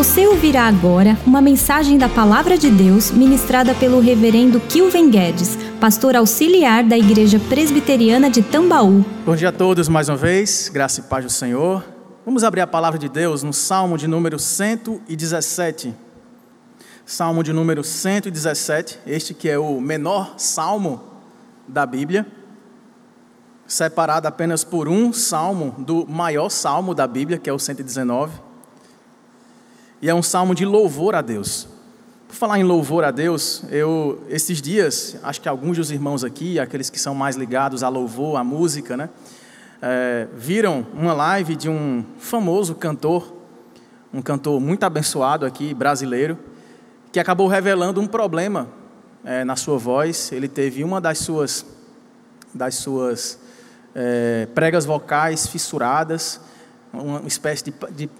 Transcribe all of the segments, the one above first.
Você ouvirá agora uma mensagem da Palavra de Deus ministrada pelo Reverendo Kilven Guedes, pastor auxiliar da Igreja Presbiteriana de Tambaú. Bom dia a todos mais uma vez, graça e paz do Senhor. Vamos abrir a palavra de Deus no Salmo de número 117. Salmo de número 117, este que é o menor salmo da Bíblia, separado apenas por um salmo do maior salmo da Bíblia, que é o 119 e é um salmo de louvor a Deus. Por falar em louvor a Deus, eu esses dias, acho que alguns dos irmãos aqui, aqueles que são mais ligados a louvor, à música, né, é, viram uma live de um famoso cantor, um cantor muito abençoado aqui, brasileiro, que acabou revelando um problema é, na sua voz. Ele teve uma das suas, das suas é, pregas vocais fissuradas, uma espécie de, de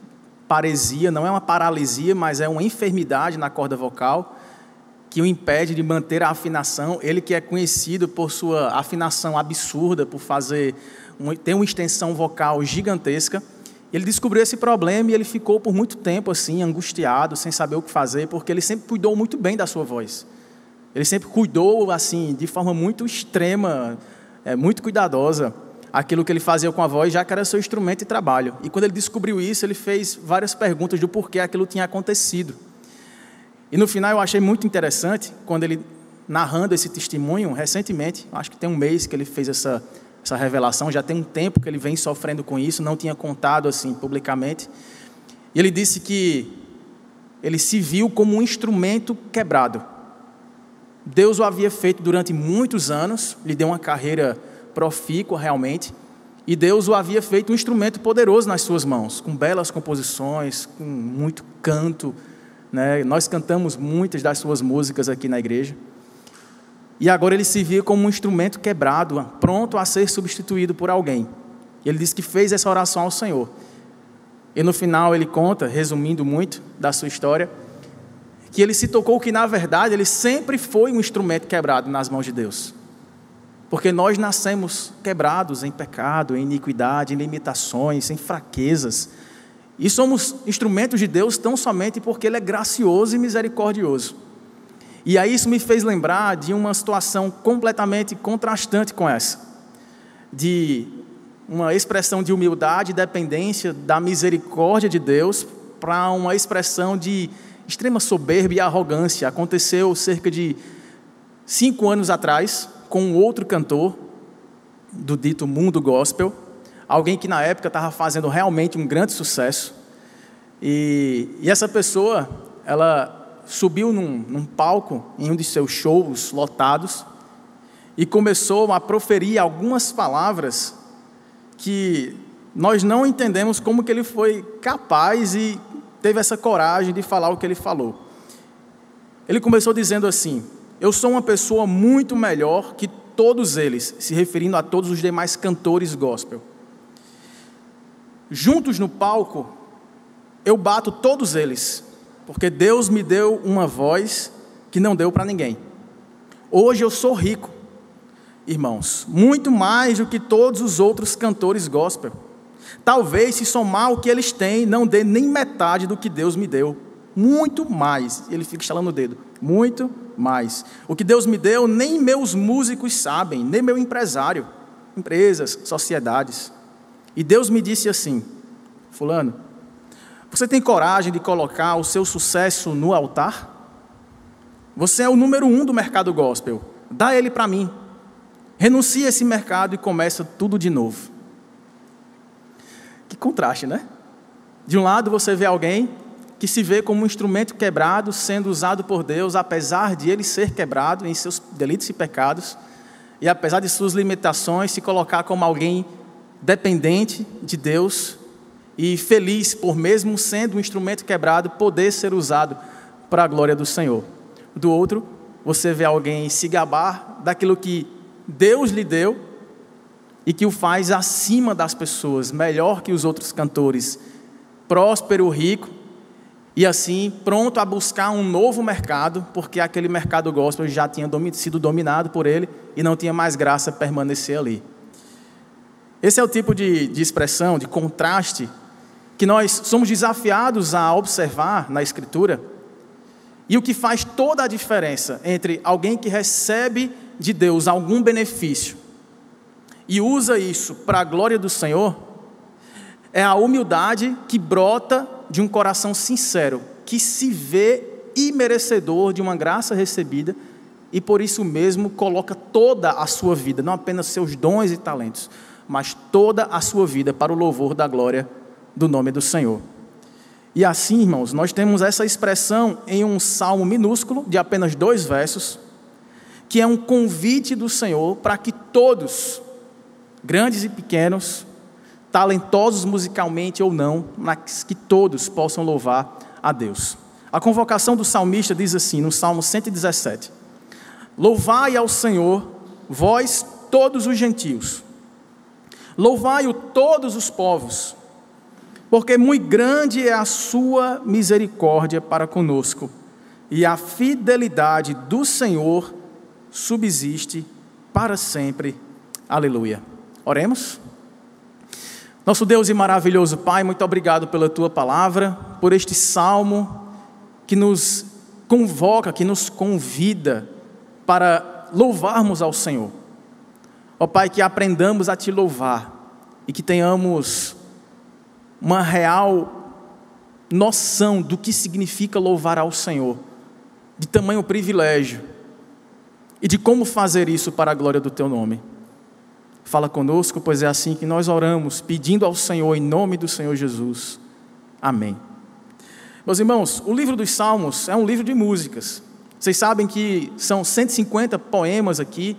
paresia, não é uma paralisia, mas é uma enfermidade na corda vocal que o impede de manter a afinação. Ele que é conhecido por sua afinação absurda, por fazer um, ter uma extensão vocal gigantesca. Ele descobriu esse problema e ele ficou por muito tempo assim, angustiado, sem saber o que fazer, porque ele sempre cuidou muito bem da sua voz. Ele sempre cuidou assim, de forma muito extrema, é, muito cuidadosa aquilo que ele fazia com a voz, já que era seu instrumento de trabalho. E quando ele descobriu isso, ele fez várias perguntas do porquê aquilo tinha acontecido. E no final eu achei muito interessante, quando ele, narrando esse testemunho, recentemente, acho que tem um mês que ele fez essa, essa revelação, já tem um tempo que ele vem sofrendo com isso, não tinha contado assim publicamente. E ele disse que ele se viu como um instrumento quebrado. Deus o havia feito durante muitos anos, lhe deu uma carreira profícua realmente, e Deus o havia feito um instrumento poderoso nas suas mãos, com belas composições, com muito canto. Né? Nós cantamos muitas das suas músicas aqui na igreja. E agora ele se via como um instrumento quebrado, pronto a ser substituído por alguém. Ele disse que fez essa oração ao Senhor. E no final ele conta, resumindo muito da sua história, que ele se tocou que na verdade ele sempre foi um instrumento quebrado nas mãos de Deus. Porque nós nascemos quebrados em pecado, em iniquidade, em limitações, em fraquezas. E somos instrumentos de Deus tão somente porque Ele é gracioso e misericordioso. E aí isso me fez lembrar de uma situação completamente contrastante com essa. De uma expressão de humildade e dependência da misericórdia de Deus para uma expressão de extrema soberba e arrogância. Aconteceu cerca de cinco anos atrás, com outro cantor do dito mundo gospel, alguém que na época estava fazendo realmente um grande sucesso. E, e essa pessoa, ela subiu num, num palco em um de seus shows lotados e começou a proferir algumas palavras que nós não entendemos como que ele foi capaz e teve essa coragem de falar o que ele falou. Ele começou dizendo assim: eu sou uma pessoa muito melhor que todos eles, se referindo a todos os demais cantores gospel. Juntos no palco, eu bato todos eles, porque Deus me deu uma voz que não deu para ninguém. Hoje eu sou rico, irmãos, muito mais do que todos os outros cantores gospel. Talvez, se somar o que eles têm, não dê nem metade do que Deus me deu. Muito mais. Ele fica estalando o dedo. Muito mais. O que Deus me deu, nem meus músicos sabem, nem meu empresário, empresas, sociedades. E Deus me disse assim: Fulano, você tem coragem de colocar o seu sucesso no altar? Você é o número um do mercado gospel. Dá ele para mim. Renuncia esse mercado e começa tudo de novo. Que contraste, né? De um lado você vê alguém que se vê como um instrumento quebrado sendo usado por Deus, apesar de ele ser quebrado em seus delitos e pecados, e apesar de suas limitações, se colocar como alguém dependente de Deus e feliz por mesmo sendo um instrumento quebrado poder ser usado para a glória do Senhor. Do outro, você vê alguém se gabar daquilo que Deus lhe deu e que o faz acima das pessoas, melhor que os outros cantores, próspero, rico, e assim pronto a buscar um novo mercado, porque aquele mercado gospel já tinha sido dominado por ele e não tinha mais graça permanecer ali. Esse é o tipo de, de expressão, de contraste, que nós somos desafiados a observar na Escritura, e o que faz toda a diferença entre alguém que recebe de Deus algum benefício e usa isso para a glória do Senhor, é a humildade que brota de um coração sincero, que se vê imerecedor de uma graça recebida e por isso mesmo coloca toda a sua vida, não apenas seus dons e talentos, mas toda a sua vida para o louvor da glória do nome do Senhor. E assim, irmãos, nós temos essa expressão em um salmo minúsculo, de apenas dois versos, que é um convite do Senhor para que todos, grandes e pequenos, talentosos musicalmente ou não, mas que todos possam louvar a Deus. A convocação do salmista diz assim, no Salmo 117: Louvai ao Senhor, vós todos os gentios, louvai-o todos os povos, porque muito grande é a sua misericórdia para conosco, e a fidelidade do Senhor subsiste para sempre. Aleluia. Oremos. Nosso Deus e maravilhoso Pai, muito obrigado pela tua palavra, por este salmo que nos convoca, que nos convida para louvarmos ao Senhor. Ó Pai, que aprendamos a te louvar e que tenhamos uma real noção do que significa louvar ao Senhor, de tamanho privilégio e de como fazer isso para a glória do teu nome. Fala conosco, pois é assim que nós oramos, pedindo ao Senhor em nome do Senhor Jesus. Amém. Meus irmãos, o livro dos Salmos é um livro de músicas. Vocês sabem que são 150 poemas aqui,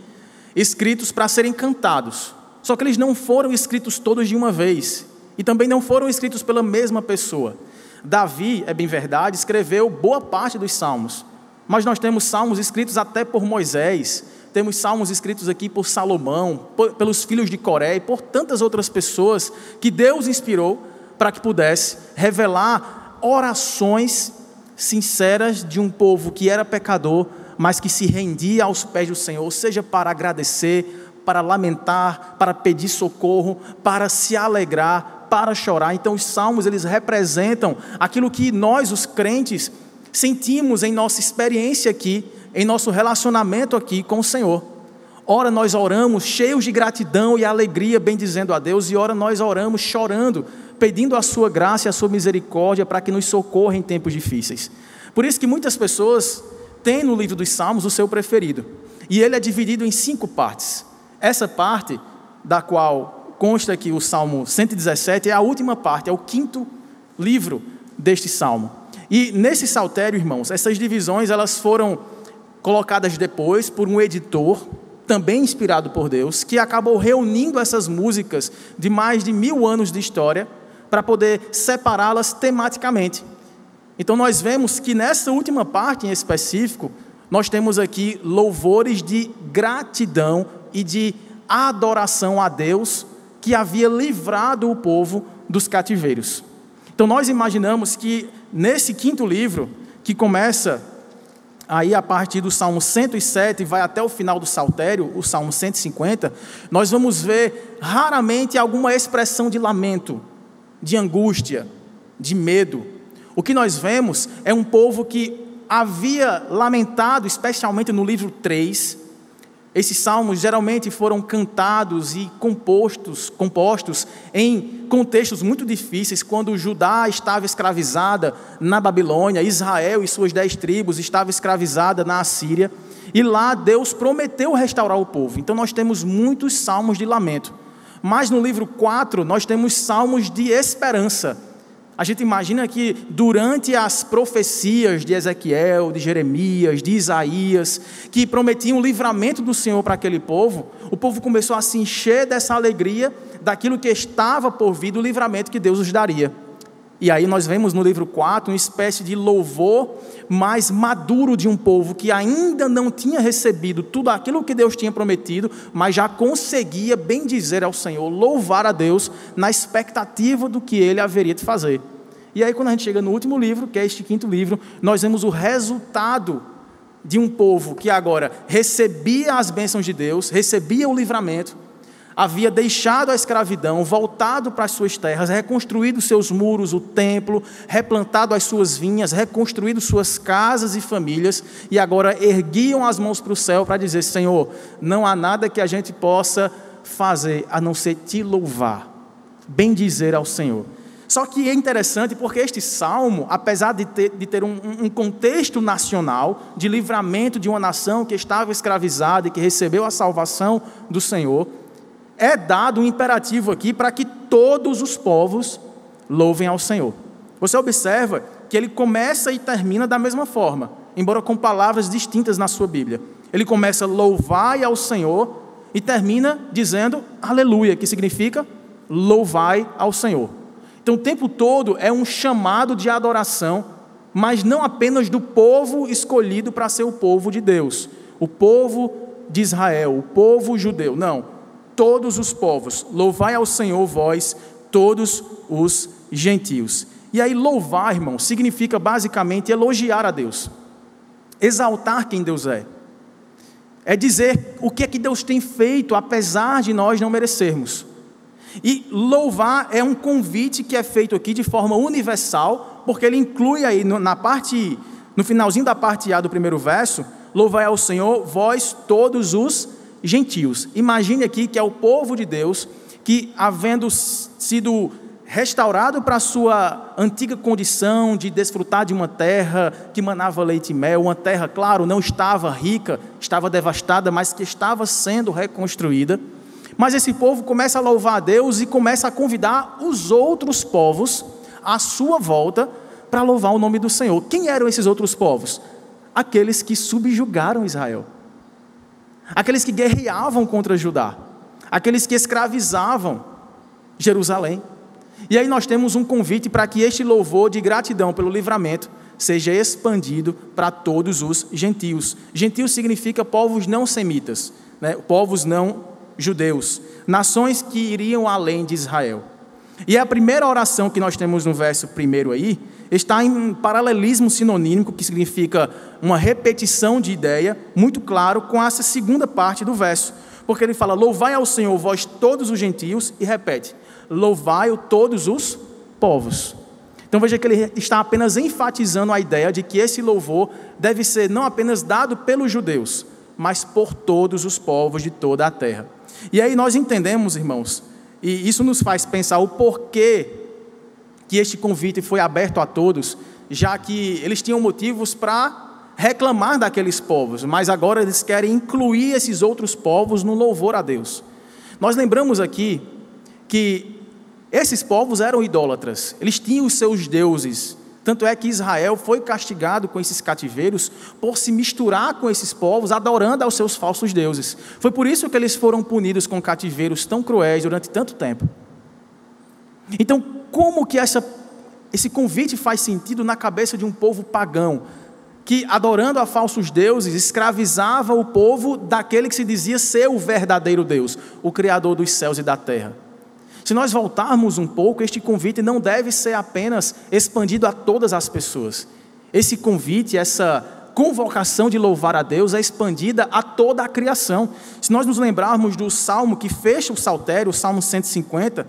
escritos para serem cantados. Só que eles não foram escritos todos de uma vez. E também não foram escritos pela mesma pessoa. Davi, é bem verdade, escreveu boa parte dos salmos. Mas nós temos salmos escritos até por Moisés, temos salmos escritos aqui por Salomão, por, pelos filhos de Coré e por tantas outras pessoas que Deus inspirou para que pudesse revelar orações sinceras de um povo que era pecador, mas que se rendia aos pés do Senhor, seja para agradecer, para lamentar, para pedir socorro, para se alegrar, para chorar. Então os salmos eles representam aquilo que nós os crentes sentimos em nossa experiência aqui em nosso relacionamento aqui com o Senhor. Ora, nós oramos cheios de gratidão e alegria, bendizendo a Deus, e ora, nós oramos chorando, pedindo a Sua graça e a Sua misericórdia para que nos socorra em tempos difíceis. Por isso que muitas pessoas têm no livro dos Salmos o seu preferido, e ele é dividido em cinco partes. Essa parte, da qual consta aqui o Salmo 117, é a última parte, é o quinto livro deste Salmo. E nesse saltério, irmãos, essas divisões elas foram colocadas depois por um editor, também inspirado por Deus, que acabou reunindo essas músicas de mais de mil anos de história para poder separá-las tematicamente. Então nós vemos que nessa última parte em específico, nós temos aqui louvores de gratidão e de adoração a Deus que havia livrado o povo dos cativeiros. Então nós imaginamos que nesse quinto livro, que começa aí a partir do Salmo 107 vai até o final do Saltério, o Salmo 150, nós vamos ver raramente alguma expressão de lamento, de angústia, de medo. O que nós vemos é um povo que havia lamentado, especialmente no livro 3, esses salmos geralmente foram cantados e compostos, compostos em contextos muito difíceis, quando Judá estava escravizada na Babilônia, Israel e suas dez tribos estavam escravizadas na Assíria, e lá Deus prometeu restaurar o povo. Então nós temos muitos salmos de lamento. Mas no livro 4 nós temos salmos de esperança a gente imagina que durante as profecias de Ezequiel, de Jeremias, de Isaías, que prometiam o livramento do Senhor para aquele povo, o povo começou a se encher dessa alegria daquilo que estava por vir, do livramento que Deus os daria. E aí nós vemos no livro 4 uma espécie de louvor mais maduro de um povo que ainda não tinha recebido tudo aquilo que Deus tinha prometido, mas já conseguia bem dizer ao Senhor, louvar a Deus na expectativa do que ele haveria de fazer. E aí, quando a gente chega no último livro, que é este quinto livro, nós vemos o resultado de um povo que agora recebia as bênçãos de Deus, recebia o livramento, havia deixado a escravidão, voltado para as suas terras, reconstruído seus muros, o templo, replantado as suas vinhas, reconstruído suas casas e famílias, e agora erguiam as mãos para o céu para dizer: Senhor, não há nada que a gente possa fazer a não ser te louvar, bem dizer ao Senhor. Só que é interessante porque este salmo, apesar de ter, de ter um, um, contexto nacional, de livramento de uma nação que estava escravizada e que recebeu a salvação do Senhor, é dado um imperativo aqui para que todos os povos louvem ao Senhor. Você observa que ele começa e termina da mesma forma, embora com palavras distintas na sua Bíblia. Ele começa louvai ao Senhor e termina dizendo aleluia, que significa louvai ao Senhor. Então, o tempo todo é um chamado de adoração, mas não apenas do povo escolhido para ser o povo de Deus, o povo de Israel, o povo judeu. Não, todos os povos. Louvai ao Senhor, vós, todos os gentios. E aí, louvar, irmão, significa basicamente elogiar a Deus, exaltar quem Deus é. É dizer o que é que Deus tem feito, apesar de nós não merecermos. E louvar é um convite que é feito aqui de forma universal, porque ele inclui aí na parte, no finalzinho da parte A do primeiro verso, louvai ao Senhor, vós todos os gentios. Imagine aqui que é o povo de Deus que, havendo sido restaurado para a sua antiga condição de desfrutar de uma terra que manava leite e mel, uma terra, claro, não estava rica, estava devastada, mas que estava sendo reconstruída mas esse povo começa a louvar a Deus e começa a convidar os outros povos à sua volta para louvar o nome do Senhor. Quem eram esses outros povos? Aqueles que subjugaram Israel, aqueles que guerreavam contra Judá, aqueles que escravizavam Jerusalém. E aí nós temos um convite para que este louvor de gratidão pelo livramento seja expandido para todos os gentios. Gentios significa povos não semitas, né? povos não judeus, nações que iriam além de Israel. E a primeira oração que nós temos no verso primeiro aí, está em paralelismo sinonímico, que significa uma repetição de ideia, muito claro, com essa segunda parte do verso. Porque ele fala: Louvai ao Senhor, vós todos os gentios, e repete: Louvai-o todos os povos. Então veja que ele está apenas enfatizando a ideia de que esse louvor deve ser não apenas dado pelos judeus, mas por todos os povos de toda a terra. E aí nós entendemos, irmãos, e isso nos faz pensar o porquê que este convite foi aberto a todos, já que eles tinham motivos para reclamar daqueles povos, mas agora eles querem incluir esses outros povos no louvor a Deus. Nós lembramos aqui que esses povos eram idólatras, eles tinham os seus deuses, tanto é que Israel foi castigado com esses cativeiros por se misturar com esses povos, adorando aos seus falsos deuses. Foi por isso que eles foram punidos com cativeiros tão cruéis durante tanto tempo. Então, como que essa, esse convite faz sentido na cabeça de um povo pagão, que, adorando a falsos deuses, escravizava o povo daquele que se dizia ser o verdadeiro Deus, o Criador dos céus e da terra? Se nós voltarmos um pouco, este convite não deve ser apenas expandido a todas as pessoas. Esse convite, essa convocação de louvar a Deus é expandida a toda a criação. Se nós nos lembrarmos do salmo que fecha o saltério, o salmo 150,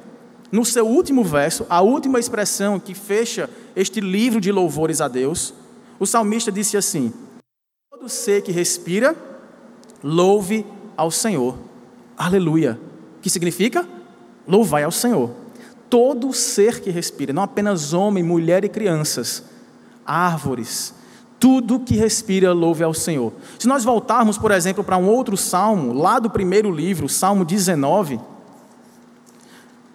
no seu último verso, a última expressão que fecha este livro de louvores a Deus, o salmista disse assim: Todo ser que respira, louve ao Senhor. Aleluia. Que significa? Louvai ao Senhor. Todo ser que respira, não apenas homem, mulher e crianças, árvores, tudo que respira, louve ao Senhor. Se nós voltarmos, por exemplo, para um outro salmo, lá do primeiro livro, Salmo 19,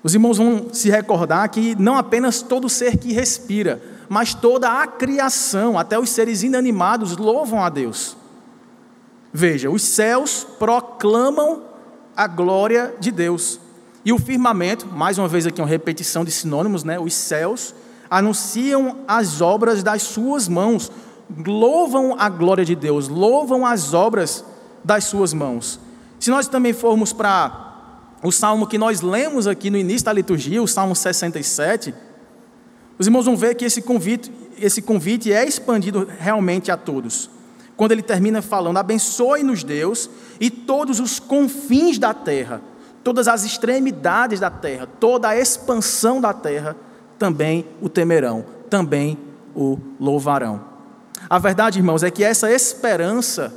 os irmãos vão se recordar que não apenas todo ser que respira, mas toda a criação, até os seres inanimados, louvam a Deus. Veja, os céus proclamam a glória de Deus. E o firmamento, mais uma vez aqui uma repetição de sinônimos, né? Os céus anunciam as obras das suas mãos, louvam a glória de Deus, louvam as obras das suas mãos. Se nós também formos para o salmo que nós lemos aqui no início da liturgia, o Salmo 67, os irmãos vão ver que esse convite, esse convite é expandido realmente a todos. Quando ele termina falando: Abençoe-nos, Deus, e todos os confins da terra todas as extremidades da terra, toda a expansão da terra, também o temerão, também o louvarão. A verdade, irmãos, é que essa esperança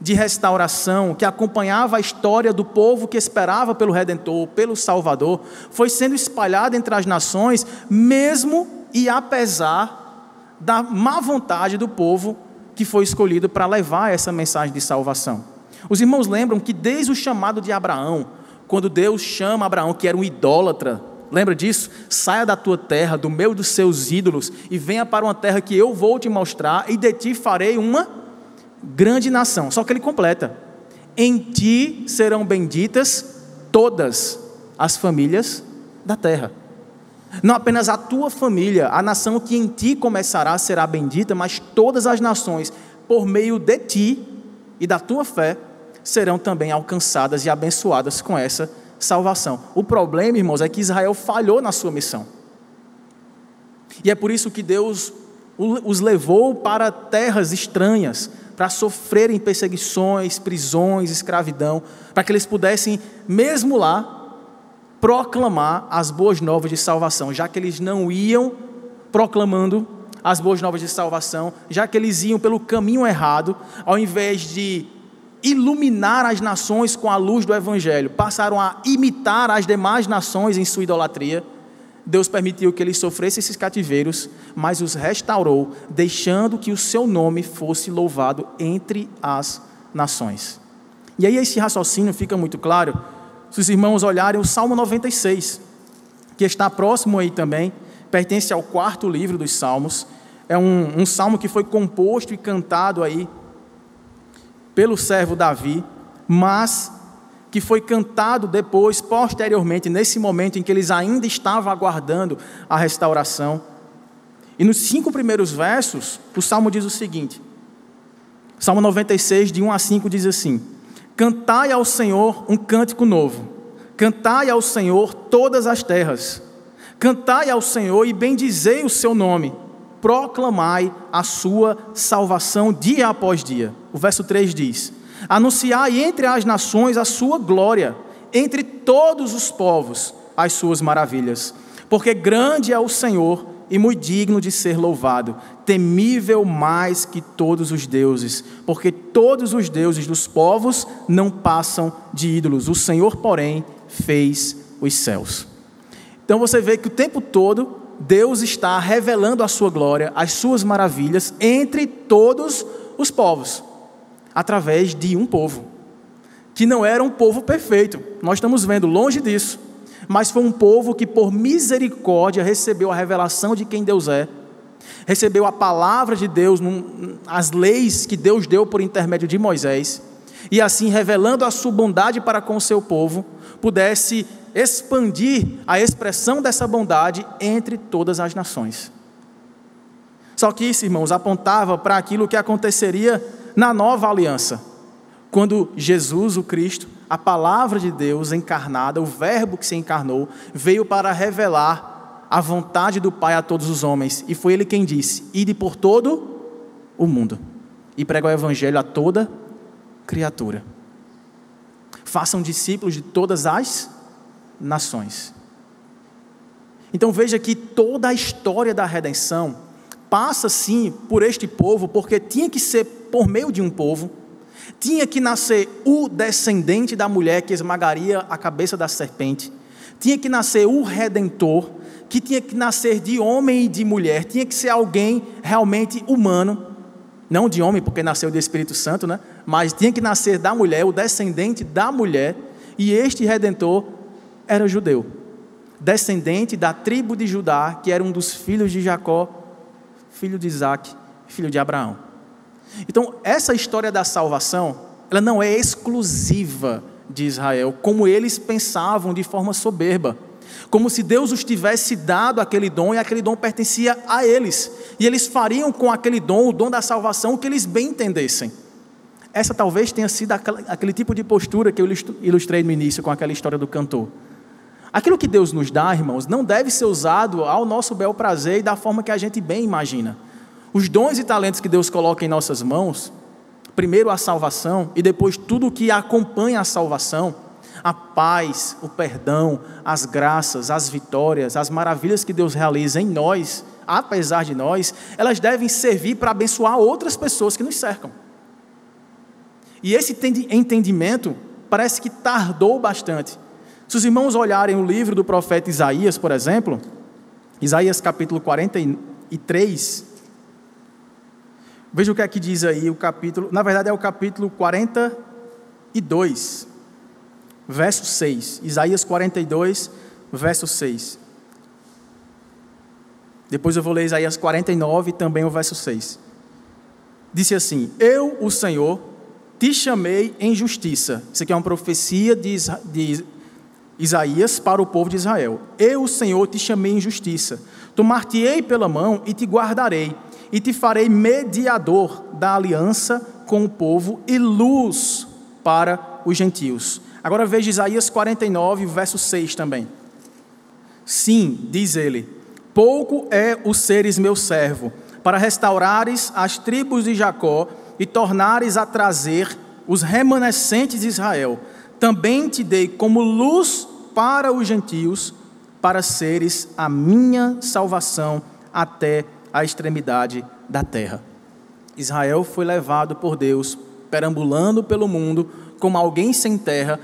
de restauração que acompanhava a história do povo que esperava pelo Redentor, pelo Salvador, foi sendo espalhada entre as nações, mesmo e apesar da má vontade do povo que foi escolhido para levar essa mensagem de salvação. Os irmãos lembram que desde o chamado de Abraão, quando Deus chama Abraão, que era um idólatra, lembra disso? Saia da tua terra, do meio dos seus ídolos, e venha para uma terra que eu vou te mostrar, e de ti farei uma grande nação. Só que ele completa: em ti serão benditas todas as famílias da terra. Não apenas a tua família, a nação que em ti começará será bendita, mas todas as nações, por meio de ti e da tua fé, serão também alcançadas e abençoadas com essa salvação. O problema, irmãos, é que Israel falhou na sua missão. E é por isso que Deus os levou para terras estranhas, para sofrerem perseguições, prisões, escravidão, para que eles pudessem, mesmo lá, proclamar as boas novas de salvação, já que eles não iam proclamando as boas novas de salvação, já que eles iam pelo caminho errado, ao invés de iluminar as nações com a luz do Evangelho, passaram a imitar as demais nações em sua idolatria. Deus permitiu que eles sofressem esses cativeiros, mas os restaurou, deixando que o seu nome fosse louvado entre as nações. E aí esse raciocínio fica muito claro se os irmãos olharem o Salmo 96, que está próximo aí também, pertence ao quarto livro dos Salmos. É um, um salmo que foi composto e cantado aí pelo servo Davi, mas que foi cantado depois, posteriormente, nesse momento em que eles ainda estavam aguardando a restauração. E nos cinco primeiros versos, o salmo diz o seguinte: Salmo 96, de 1 a 5, diz assim: Cantai ao Senhor um cântico novo, cantai ao Senhor todas as terras, cantai ao Senhor e bendizei o seu nome, proclamai a sua salvação dia após dia. O verso 3 diz: Anunciai entre as nações a sua glória, entre todos os povos as suas maravilhas. Porque grande é o Senhor e muito digno de ser louvado, temível mais que todos os deuses, porque todos os deuses dos povos não passam de ídolos, o Senhor, porém, fez os céus. Então você vê que o tempo todo Deus está revelando a sua glória, as suas maravilhas entre todos os povos através de um povo, que não era um povo perfeito, nós estamos vendo longe disso, mas foi um povo que, por misericórdia, recebeu a revelação de quem Deus é, recebeu a palavra de Deus, as leis que Deus deu por intermédio de Moisés, e assim, revelando a sua bondade para com o seu povo, pudesse expandir a expressão dessa bondade entre todas as nações. Só que isso, irmãos, apontava para aquilo que aconteceria na nova aliança, quando Jesus, o Cristo, a palavra de Deus encarnada, o Verbo que se encarnou, veio para revelar a vontade do Pai a todos os homens, e foi Ele quem disse: Ide por todo o mundo e pregar o Evangelho a toda criatura. Façam discípulos de todas as nações. Então veja que toda a história da redenção passa sim por este povo, porque tinha que ser por meio de um povo, tinha que nascer o descendente da mulher que esmagaria a cabeça da serpente, tinha que nascer o redentor, que tinha que nascer de homem e de mulher, tinha que ser alguém realmente humano, não de homem, porque nasceu do Espírito Santo, né? mas tinha que nascer da mulher, o descendente da mulher, e este redentor era judeu, descendente da tribo de Judá, que era um dos filhos de Jacó, filho de Isaac, filho de Abraão. Então, essa história da salvação, ela não é exclusiva de Israel, como eles pensavam de forma soberba. Como se Deus os tivesse dado aquele dom e aquele dom pertencia a eles. E eles fariam com aquele dom, o dom da salvação, o que eles bem entendessem. Essa talvez tenha sido aquele tipo de postura que eu ilustrei no início com aquela história do cantor. Aquilo que Deus nos dá, irmãos, não deve ser usado ao nosso bel prazer e da forma que a gente bem imagina. Os dons e talentos que Deus coloca em nossas mãos, primeiro a salvação e depois tudo o que acompanha a salvação, A paz, o perdão, as graças, as vitórias, as maravilhas que Deus realiza em nós, apesar de nós, elas devem servir para abençoar outras pessoas que nos cercam. E esse entendimento parece que tardou bastante. Se os irmãos olharem o livro do profeta Isaías, por exemplo, Isaías capítulo 43, veja o que é que diz aí o capítulo, na verdade é o capítulo 42, verso 6. Isaías 42, verso 6. Depois eu vou ler Isaías 49, também o verso 6. Disse assim: Eu, o Senhor, te chamei em justiça. Isso aqui é uma profecia de, de Isaías para o povo de Israel. Eu, o Senhor, te chamei em justiça. Tomar-te-ei pela mão e te guardarei, e te farei mediador da aliança com o povo e luz para os gentios. Agora veja Isaías 49, verso 6 também. Sim, diz ele: Pouco é o seres meu servo, para restaurares as tribos de Jacó e tornares a trazer os remanescentes de Israel também te dei como luz para os gentios, para seres a minha salvação até a extremidade da terra. Israel foi levado por Deus, perambulando pelo mundo como alguém sem terra,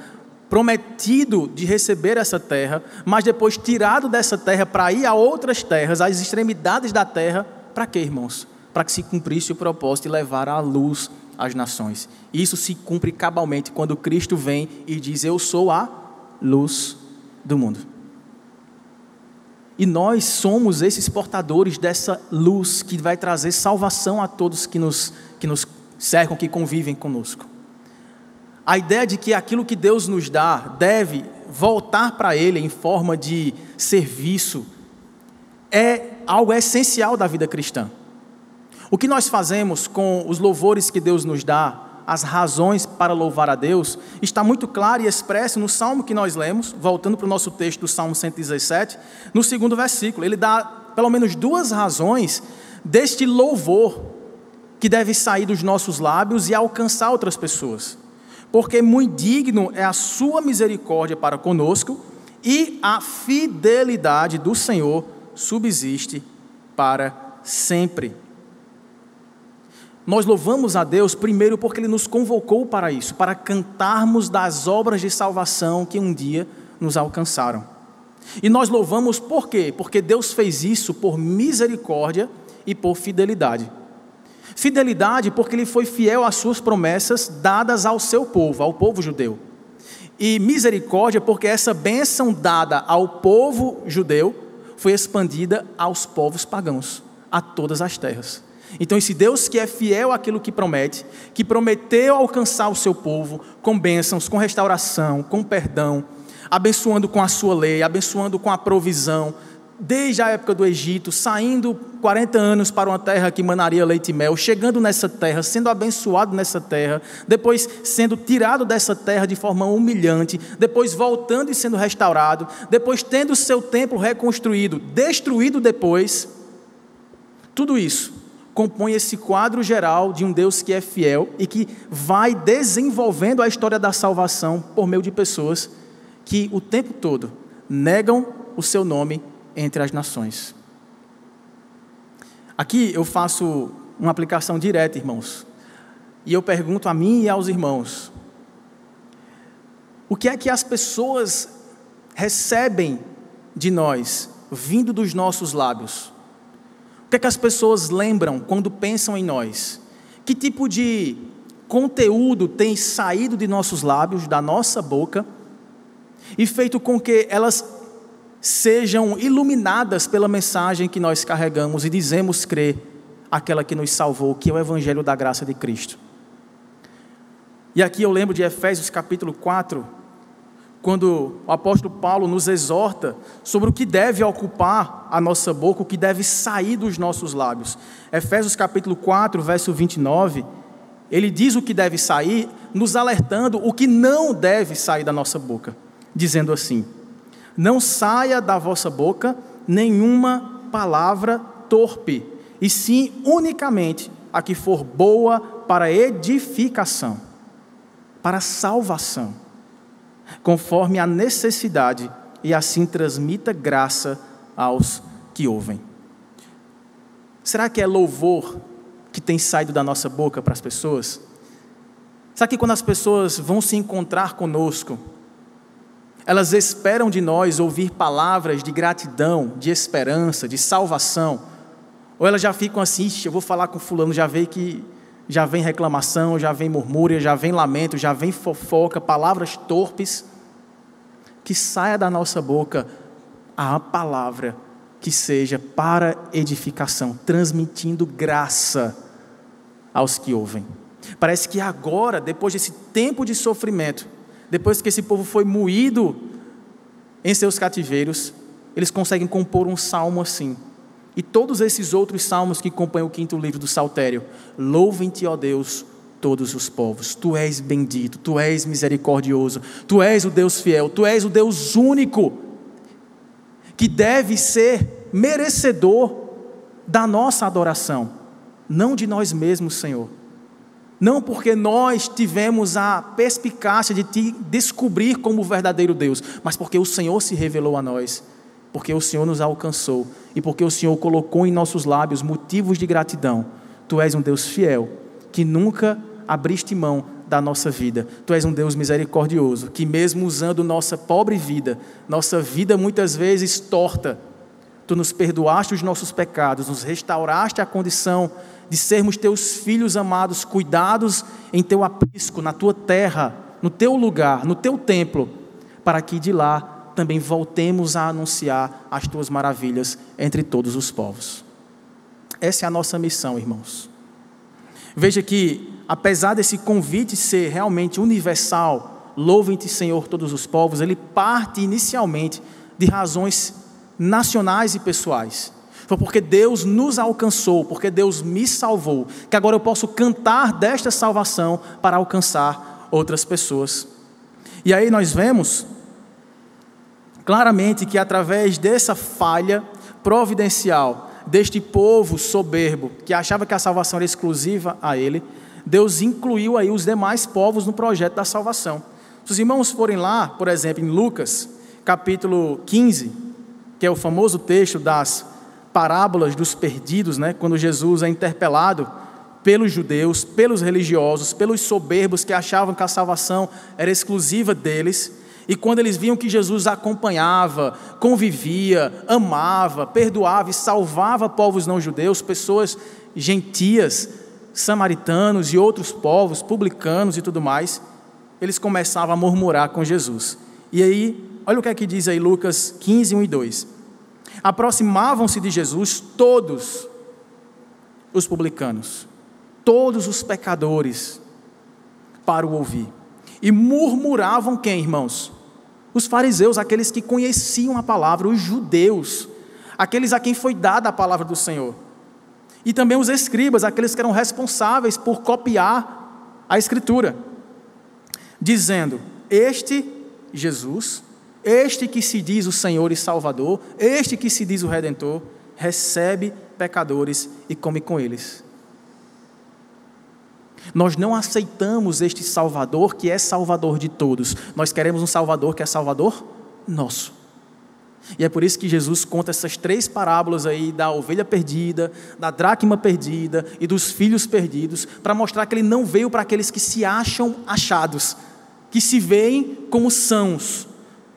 prometido de receber essa terra, mas depois tirado dessa terra para ir a outras terras, às extremidades da terra, para quê, irmãos? Para que se cumprisse o propósito de levar a luz às nações. Isso se cumpre cabalmente quando Cristo vem e diz: Eu sou a luz do mundo. E nós somos esses portadores dessa luz que vai trazer salvação a todos que nos, que nos cercam, que convivem conosco. A ideia de que aquilo que Deus nos dá deve voltar para Ele em forma de serviço é algo essencial da vida cristã. O que nós fazemos com os louvores que Deus nos dá, as razões para louvar a Deus, está muito claro e expresso no salmo que nós lemos, voltando para o nosso texto do Salmo 117, no segundo versículo. Ele dá pelo menos duas razões deste louvor que deve sair dos nossos lábios e alcançar outras pessoas. Porque muito digno é a sua misericórdia para conosco e a fidelidade do Senhor subsiste para sempre. Nós louvamos a Deus primeiro porque Ele nos convocou para isso, para cantarmos das obras de salvação que um dia nos alcançaram. E nós louvamos por quê? Porque Deus fez isso por misericórdia e por fidelidade. Fidelidade porque Ele foi fiel às suas promessas dadas ao seu povo, ao povo judeu. E misericórdia porque essa bênção dada ao povo judeu foi expandida aos povos pagãos, a todas as terras. Então, esse Deus que é fiel àquilo que promete, que prometeu alcançar o seu povo com bênçãos, com restauração, com perdão, abençoando com a sua lei, abençoando com a provisão, desde a época do Egito, saindo 40 anos para uma terra que manaria leite e mel, chegando nessa terra, sendo abençoado nessa terra, depois sendo tirado dessa terra de forma humilhante, depois voltando e sendo restaurado, depois tendo seu templo reconstruído, destruído depois. Tudo isso compõe esse quadro geral de um Deus que é fiel e que vai desenvolvendo a história da salvação por meio de pessoas que o tempo todo negam o seu nome entre as nações. Aqui eu faço uma aplicação direta, irmãos. E eu pergunto a mim e aos irmãos: o que é que as pessoas recebem de nós, vindo dos nossos lábios? Que é que as pessoas lembram quando pensam em nós? Que tipo de conteúdo tem saído de nossos lábios, da nossa boca, e feito com que elas sejam iluminadas pela mensagem que nós carregamos e dizemos crer aquela que nos salvou, que é o Evangelho da graça de Cristo. E aqui eu lembro de Efésios capítulo 4, quando o apóstolo Paulo nos exorta sobre o que deve ocupar a nossa boca, o que deve sair dos nossos lábios. Efésios capítulo 4, verso 29, ele diz o que deve sair, nos alertando o que não deve sair da nossa boca, dizendo assim: Não saia da vossa boca nenhuma palavra torpe, e sim unicamente a que for boa para edificação, para salvação conforme a necessidade, e assim transmita graça aos que ouvem. Será que é louvor que tem saído da nossa boca para as pessoas? Será que quando as pessoas vão se encontrar conosco, elas esperam de nós ouvir palavras de gratidão, de esperança, de salvação? Ou elas já ficam assim, eu vou falar com fulano, já vê que já vem reclamação, já vem murmúria, já vem lamento, já vem fofoca, palavras torpes. Que saia da nossa boca a palavra que seja para edificação, transmitindo graça aos que ouvem. Parece que agora, depois desse tempo de sofrimento, depois que esse povo foi moído em seus cativeiros, eles conseguem compor um salmo assim. E todos esses outros salmos que compõem o quinto livro do Saltério, louvem-te, ó Deus, todos os povos. Tu és bendito, tu és misericordioso, tu és o Deus fiel, tu és o Deus único que deve ser merecedor da nossa adoração, não de nós mesmos, Senhor. Não porque nós tivemos a perspicácia de te descobrir como o verdadeiro Deus, mas porque o Senhor se revelou a nós, porque o Senhor nos alcançou e porque o Senhor colocou em nossos lábios motivos de gratidão. Tu és um Deus fiel, que nunca abriste mão da nossa vida. Tu és um Deus misericordioso, que mesmo usando nossa pobre vida, nossa vida muitas vezes torta, tu nos perdoaste os nossos pecados, nos restauraste a condição de sermos teus filhos amados, cuidados em teu aprisco, na tua terra, no teu lugar, no teu templo, para que de lá também voltemos a anunciar as tuas maravilhas entre todos os povos. Essa é a nossa missão, irmãos. Veja que, apesar desse convite ser realmente universal, louvem-te, Senhor, todos os povos, ele parte inicialmente de razões nacionais e pessoais. Foi porque Deus nos alcançou, porque Deus me salvou, que agora eu posso cantar desta salvação para alcançar outras pessoas. E aí nós vemos claramente que através dessa falha providencial deste povo soberbo, que achava que a salvação era exclusiva a ele, Deus incluiu aí os demais povos no projeto da salvação. Se os irmãos forem lá, por exemplo, em Lucas, capítulo 15, que é o famoso texto das parábolas dos perdidos, né? quando Jesus é interpelado pelos judeus, pelos religiosos, pelos soberbos que achavam que a salvação era exclusiva deles, e quando eles viam que Jesus acompanhava, convivia, amava, perdoava e salvava povos não judeus, pessoas gentias, samaritanos e outros povos, publicanos e tudo mais, eles começavam a murmurar com Jesus. E aí, olha o que é que diz aí Lucas 15, 1 e 2. Aproximavam-se de Jesus todos os publicanos, todos os pecadores, para o ouvir. E murmuravam quem, irmãos? Os fariseus, aqueles que conheciam a palavra, os judeus, aqueles a quem foi dada a palavra do Senhor. E também os escribas, aqueles que eram responsáveis por copiar a Escritura, dizendo: Este Jesus este que se diz o Senhor e Salvador, este que se diz o Redentor, recebe pecadores e come com eles. Nós não aceitamos este Salvador que é Salvador de todos. Nós queremos um Salvador que é Salvador nosso. E é por isso que Jesus conta essas três parábolas aí da ovelha perdida, da dracma perdida e dos filhos perdidos, para mostrar que ele não veio para aqueles que se acham achados, que se veem como sãos,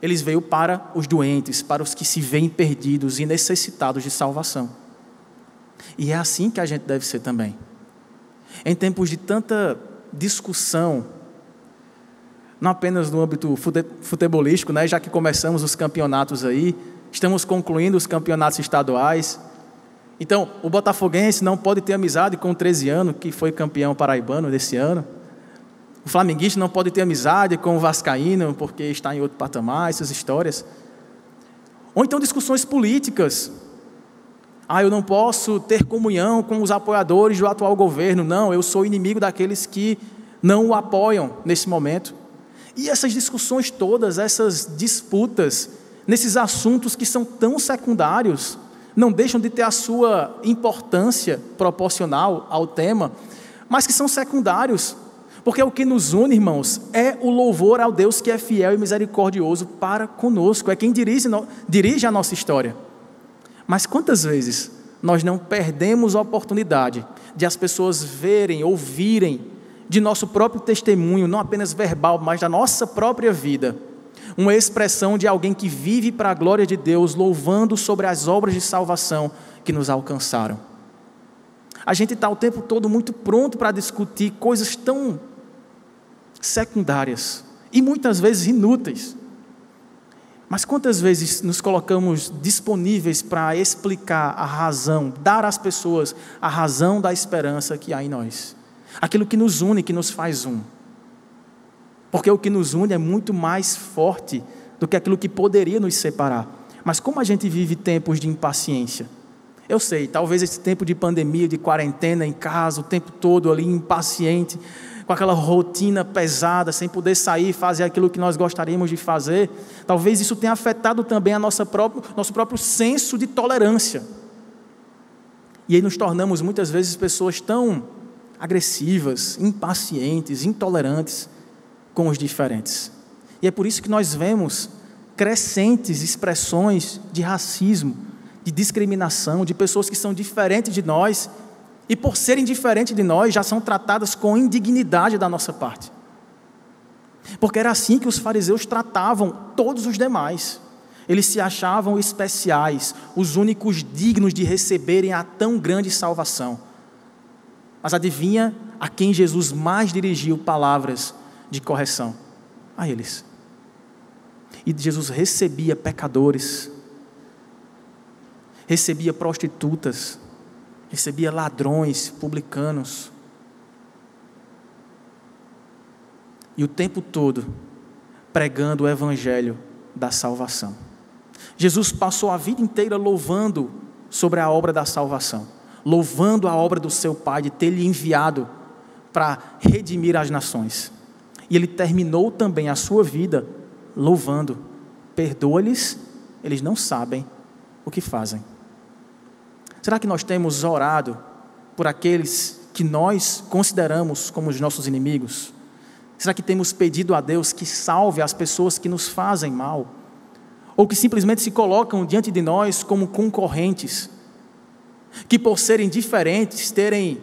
eles veio para os doentes, para os que se veem perdidos e necessitados de salvação. E é assim que a gente deve ser também. Em tempos de tanta discussão, não apenas no âmbito futebolístico, né, já que começamos os campeonatos aí, estamos concluindo os campeonatos estaduais. Então, o botafoguense não pode ter amizade com o 13 anos, que foi campeão paraibano desse ano. O flamenguista não pode ter amizade com o vascaíno porque está em outro patamar, essas histórias. Ou então discussões políticas. Ah, eu não posso ter comunhão com os apoiadores do atual governo. Não, eu sou inimigo daqueles que não o apoiam nesse momento. E essas discussões todas, essas disputas, nesses assuntos que são tão secundários, não deixam de ter a sua importância proporcional ao tema, mas que são secundários Porque o que nos une, irmãos, é o louvor ao Deus que é fiel e misericordioso para conosco, é quem dirige, dirige a nossa história. Mas quantas vezes nós não perdemos a oportunidade de as pessoas verem, ouvirem de nosso próprio testemunho, não apenas verbal, mas da nossa própria vida, uma expressão de alguém que vive para a glória de Deus, louvando sobre as obras de salvação que nos alcançaram. A gente está o tempo todo muito pronto para discutir coisas tão secundárias e muitas vezes inúteis. Mas quantas vezes nos colocamos disponíveis para explicar a razão, dar às pessoas a razão da esperança que há em nós? Aquilo que nos une, que nos faz um. Porque o que nos une é muito mais forte do que aquilo que poderia nos separar. Mas como a gente vive tempos de impaciência? Eu sei, talvez esse tempo de pandemia, de quarentena em casa, o tempo todo ali impaciente, com aquela rotina pesada, sem poder sair e fazer aquilo que nós gostaríamos de fazer, talvez isso tenha afetado também a nossa próprio, nosso próprio senso de tolerância. E aí nos tornamos muitas vezes pessoas tão agressivas, impacientes, intolerantes com os diferentes. E é por isso que nós vemos crescentes expressões de racismo, de discriminação, de pessoas que são diferentes de nós e por serem diferentes de nós, já são tratadas com indignidade da nossa parte. Porque era assim que os fariseus tratavam todos os demais. Eles se achavam especiais, os únicos dignos de receberem a tão grande salvação. Mas adivinha a quem Jesus mais dirigiu palavras de correção? A eles. E Jesus recebia pecadores, recebia prostitutas, recebia ladrões, publicanos. E o tempo todo pregando o evangelho da salvação. Jesus passou a vida inteira louvando sobre a obra da salvação, louvando a obra do seu Pai de ter lhe enviado para redimir as nações. E ele terminou também a sua vida louvando: perdoa-lhes, eles não sabem o que fazem. Será que nós temos orado por aqueles que nós consideramos como os nossos inimigos? Será que temos pedido a Deus que salve as pessoas que nos fazem mal? Ou que simplesmente se colocam diante de nós como concorrentes? Que por serem diferentes, terem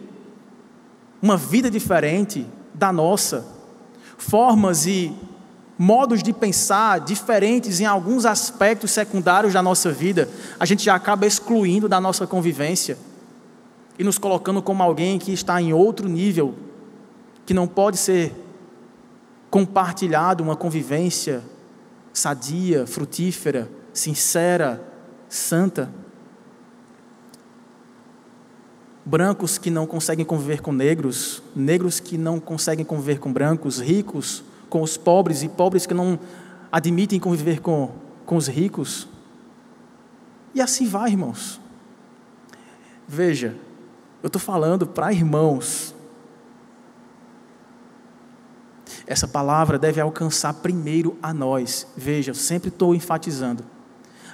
uma vida diferente da nossa, formas e modos de pensar diferentes em alguns aspectos secundários da nossa vida, a gente já acaba excluindo da nossa convivência e nos colocando como alguém que está em outro nível, que não pode ser compartilhado uma convivência sadia, frutífera, sincera, santa. Brancos que não conseguem conviver com negros, negros que não conseguem conviver com brancos, ricos com os pobres e pobres que não admitem conviver com, com os ricos. E assim vai, irmãos. Veja, eu estou falando para irmãos. Essa palavra deve alcançar primeiro a nós. Veja, eu sempre estou enfatizando.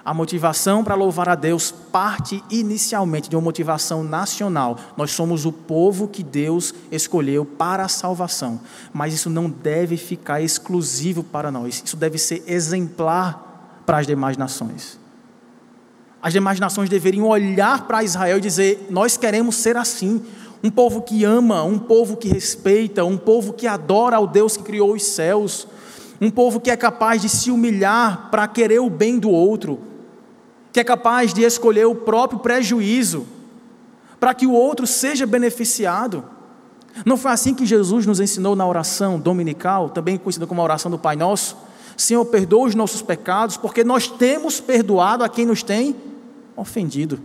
A motivação para louvar a Deus parte inicialmente de uma motivação nacional. Nós somos o povo que Deus escolheu para a salvação. Mas isso não deve ficar exclusivo para nós. Isso deve ser exemplar para as demais nações. As demais nações deveriam olhar para Israel e dizer: Nós queremos ser assim. Um povo que ama, um povo que respeita, um povo que adora ao Deus que criou os céus, um povo que é capaz de se humilhar para querer o bem do outro, que é capaz de escolher o próprio prejuízo para que o outro seja beneficiado. Não foi assim que Jesus nos ensinou na oração dominical, também conhecida como a oração do Pai Nosso? Senhor, perdoa os nossos pecados, porque nós temos perdoado a quem nos tem ofendido.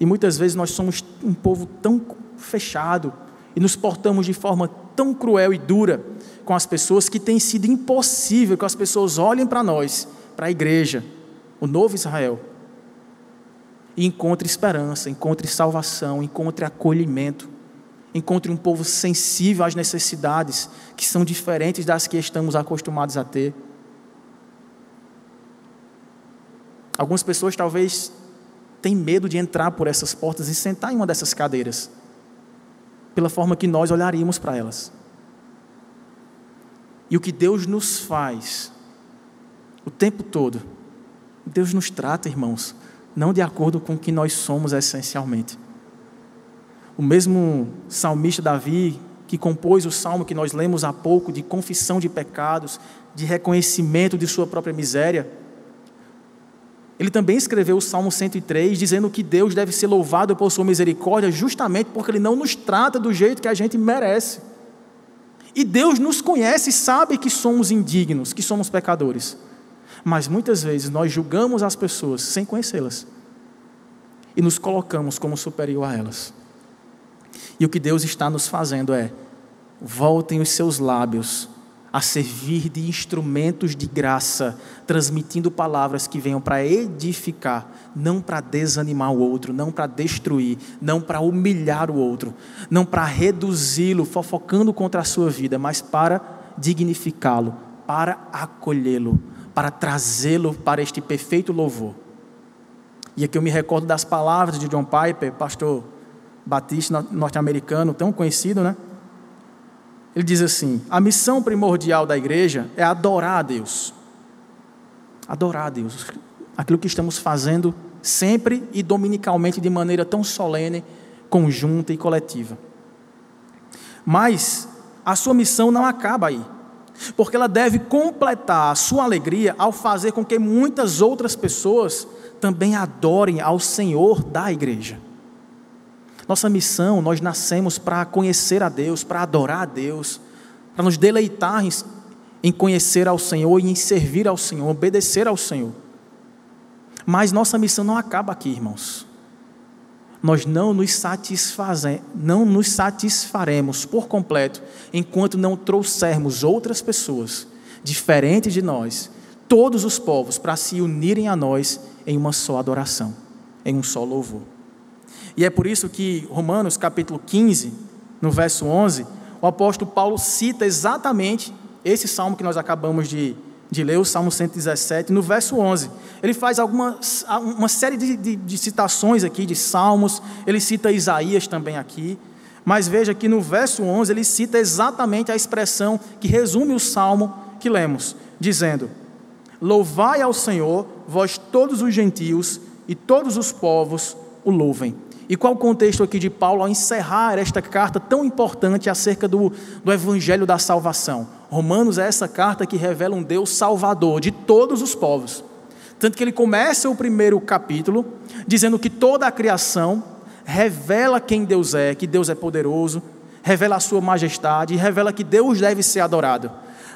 E muitas vezes nós somos um povo tão fechado e nos portamos de forma tão cruel e dura com as pessoas que tem sido impossível que as pessoas olhem para nós, para a igreja, o novo Israel, e encontre esperança, encontre salvação, encontre acolhimento, encontre um povo sensível às necessidades que são diferentes das que estamos acostumados a ter. Algumas pessoas talvez têm medo de entrar por essas portas e sentar em uma dessas cadeiras, pela forma que nós olharíamos para elas. E o que Deus nos faz o tempo todo, Deus nos trata, irmãos, não de acordo com o que nós somos essencialmente. O mesmo salmista Davi, que compôs o salmo que nós lemos há pouco, de confissão de pecados, de reconhecimento de sua própria miséria, ele também escreveu o Salmo 103, dizendo que Deus deve ser louvado por sua misericórdia, justamente porque Ele não nos trata do jeito que a gente merece. E Deus nos conhece e sabe que somos indignos, que somos pecadores. Mas muitas vezes nós julgamos as pessoas sem conhecê-las e nos colocamos como superior a elas. E o que Deus está nos fazendo é: voltem os seus lábios a servir de instrumentos de graça, transmitindo palavras que venham para edificar, não para desanimar o outro, não para destruir, não para humilhar o outro, não para reduzi-lo, fofocando contra a sua vida, mas para dignificá-lo, para acolhê-lo, para trazê-lo para este perfeito louvor. E aqui eu me recordo das palavras de John Piper, pastor batista norte-americano, tão conhecido, né? Ele diz assim: a missão primordial da igreja é adorar a Deus. Adorar a Deus. Aquilo que estamos fazendo sempre e dominicalmente de maneira tão solene, conjunta e coletiva. Mas a sua missão não acaba aí, porque ela deve completar a sua alegria ao fazer com que muitas outras pessoas também adorem ao Senhor da igreja. Nossa missão, nós nascemos para conhecer a Deus, para adorar a Deus, para nos deleitar em, conhecer ao Senhor e em servir ao Senhor, obedecer ao Senhor. Mas nossa missão não acaba aqui, irmãos. Nós não nos, satisfazem, não nos satisfaremos por completo enquanto não trouxermos outras pessoas diferentes de nós, todos os povos, para se unirem a nós em uma só adoração, em um só louvor. E é por isso que Romanos capítulo 15, no verso 11, o apóstolo Paulo cita exatamente esse salmo que nós acabamos de, de ler, o Salmo 117, no verso 11. Ele faz alguma, uma série de, de, de citações aqui de salmos, ele cita Isaías também aqui, mas veja que no verso 11 ele cita exatamente a expressão que resume o salmo que lemos, dizendo: Louvai ao Senhor, vós todos os gentios, e todos os povos o louvem. E qual o contexto aqui de Paulo ao encerrar esta carta tão importante acerca do, do Evangelho da salvação? Romanos é essa carta que revela um Deus salvador de todos os povos. Tanto que ele começa o primeiro capítulo dizendo que toda a criação revela quem Deus é, que Deus é poderoso, revela a sua majestade revela que Deus deve ser adorado.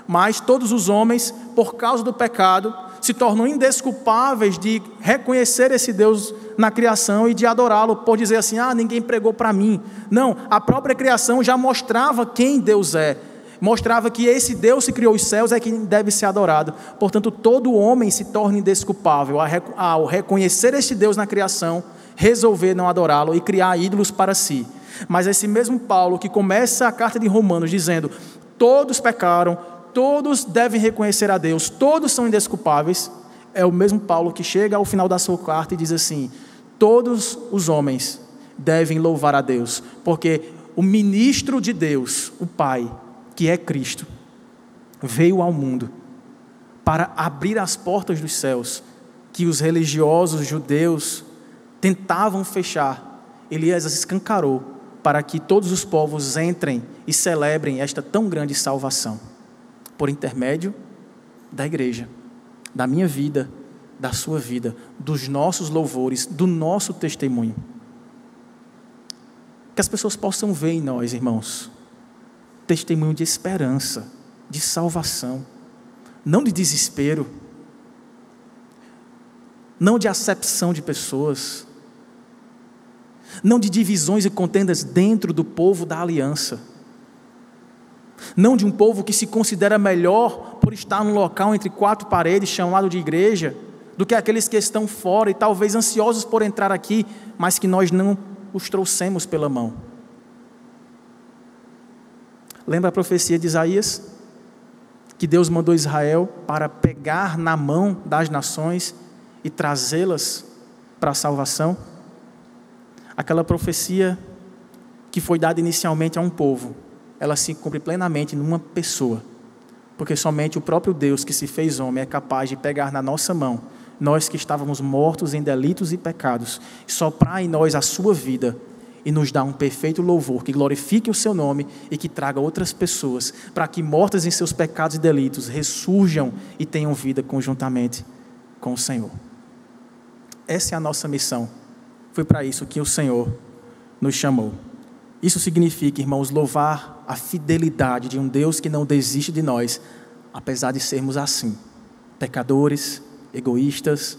Mas todos os homens, por causa do pecado, se tornam indesculpáveis de reconhecer esse Deus na criação e de adorá-lo, por dizer assim: ah, ninguém pregou para mim. Não, a própria criação já mostrava quem Deus é, mostrava que esse Deus que criou os céus é quem deve ser adorado. Portanto, todo homem se torna indesculpável ao reconhecer este Deus na criação, resolver não adorá-lo e criar ídolos para si. Mas esse mesmo Paulo que começa a carta de Romanos dizendo: todos pecaram, todos devem reconhecer a Deus, todos são indesculpáveis, é o mesmo Paulo que chega ao final da sua carta e diz assim: todos os homens devem louvar a Deus, porque o ministro de Deus, o Pai, que é Cristo, veio ao mundo para abrir as portas dos céus que os religiosos judeus tentavam fechar. Ele as escancarou para que todos os povos entrem e celebrem esta tão grande salvação por intermédio da igreja, da minha vida, da sua vida, dos nossos louvores, do nosso testemunho. Que as pessoas possam ver em nós, irmãos, testemunho de esperança, de salvação, não de desespero, não de acepção de pessoas, não de divisões e contendas dentro do povo da aliança não de um povo que se considera melhor por estar num local entre quatro paredes chamado de igreja, do que aqueles que estão fora e talvez ansiosos por entrar aqui, mas que nós não os trouxemos pela mão. Lembra a profecia de Isaías? Que Deus mandou Israel para pegar na mão das nações e trazê-las para a salvação? Aquela profecia que foi dada inicialmente a um povo, ela se cumpre plenamente numa pessoa, porque somente o próprio Deus que se fez homem é capaz de pegar na nossa mão, nós que estávamos mortos em delitos e pecados, soprar em nós a sua vida e nos dar um perfeito louvor que glorifique o seu nome e que traga outras pessoas para que mortas em seus pecados e delitos ressurjam e tenham vida conjuntamente com o Senhor. Essa é a nossa missão. Foi para isso que o Senhor nos chamou. Isso significa, irmãos, louvar a fidelidade de um Deus que não desiste de nós, apesar de sermos assim, pecadores, egoístas,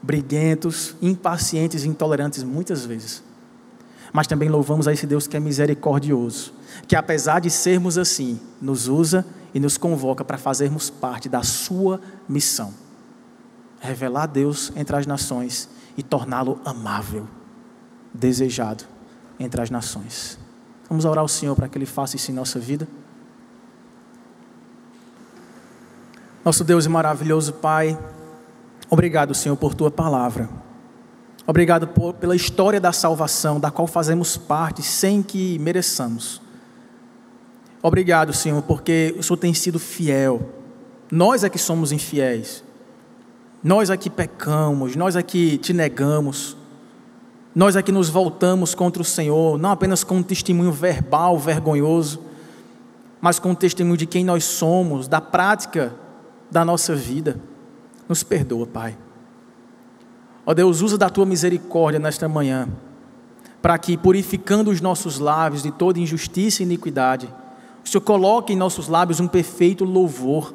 briguentos, impacientes e intolerantes muitas vezes. Mas também louvamos a esse Deus que é misericordioso, que apesar de sermos assim, nos usa e nos convoca para fazermos parte da sua missão. Revelar Deus entre as nações e torná-lo amável, desejado entre as nações. Vamos orar ao Senhor para que Ele faça isso em nossa vida. Nosso Deus e maravilhoso Pai, obrigado, Senhor, por tua palavra. Obrigado por, pela história da salvação, da qual fazemos parte sem que mereçamos. Obrigado, Senhor, porque o Senhor tem sido fiel. Nós é que somos infiéis. Nós é que pecamos, nós é que te negamos. Nós aqui nos voltamos contra o Senhor, não apenas com um testemunho verbal vergonhoso, mas com o testemunho de quem nós somos, da prática da nossa vida. Nos perdoa, Pai. Ó Deus, usa da tua misericórdia nesta manhã, para que, purificando os nossos lábios de toda injustiça e iniquidade, o Senhor coloque em nossos lábios um perfeito louvor,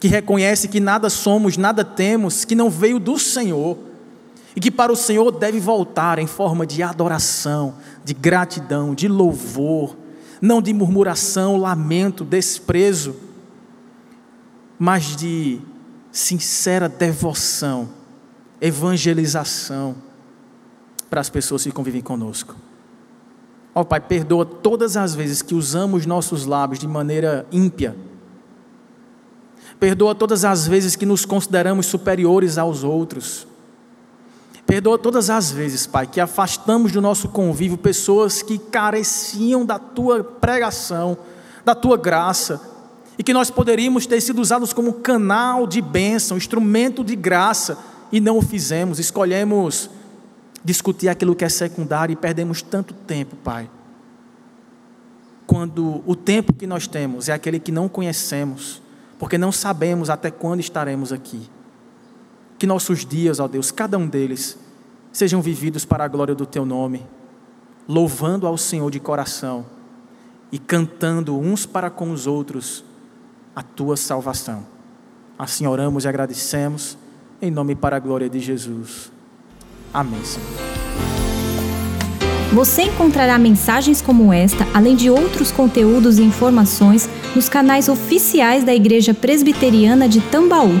que reconhece que nada somos, nada temos, que não veio do Senhor e que para o Senhor deve voltar em forma de adoração, de gratidão, de louvor, não de murmuração, lamento, desprezo, mas de sincera devoção, evangelização para as pessoas que convivem conosco. Ó oh, Pai, perdoa todas as vezes que usamos nossos lábios de maneira ímpia. Perdoa todas as vezes que nos consideramos superiores aos outros Perdoa todas as vezes, Pai, que afastamos do nosso convívio pessoas que careciam da tua pregação, da tua graça, e que nós poderíamos ter sido usados como canal de bênção, instrumento de graça, e não o fizemos, escolhemos discutir aquilo que é secundário e perdemos tanto tempo, Pai. Quando o tempo que nós temos é aquele que não conhecemos, porque não sabemos até quando estaremos aqui. Que nossos dias, ó Deus, cada um deles, sejam vividos para a glória do Teu nome, louvando ao Senhor de coração e cantando uns para com os outros a Tua salvação. Assim oramos e agradecemos, em nome para a glória de Jesus. Amém, Senhor. Você encontrará mensagens como esta, além de outros conteúdos e informações, nos canais oficiais da Igreja Presbiteriana de Tambaú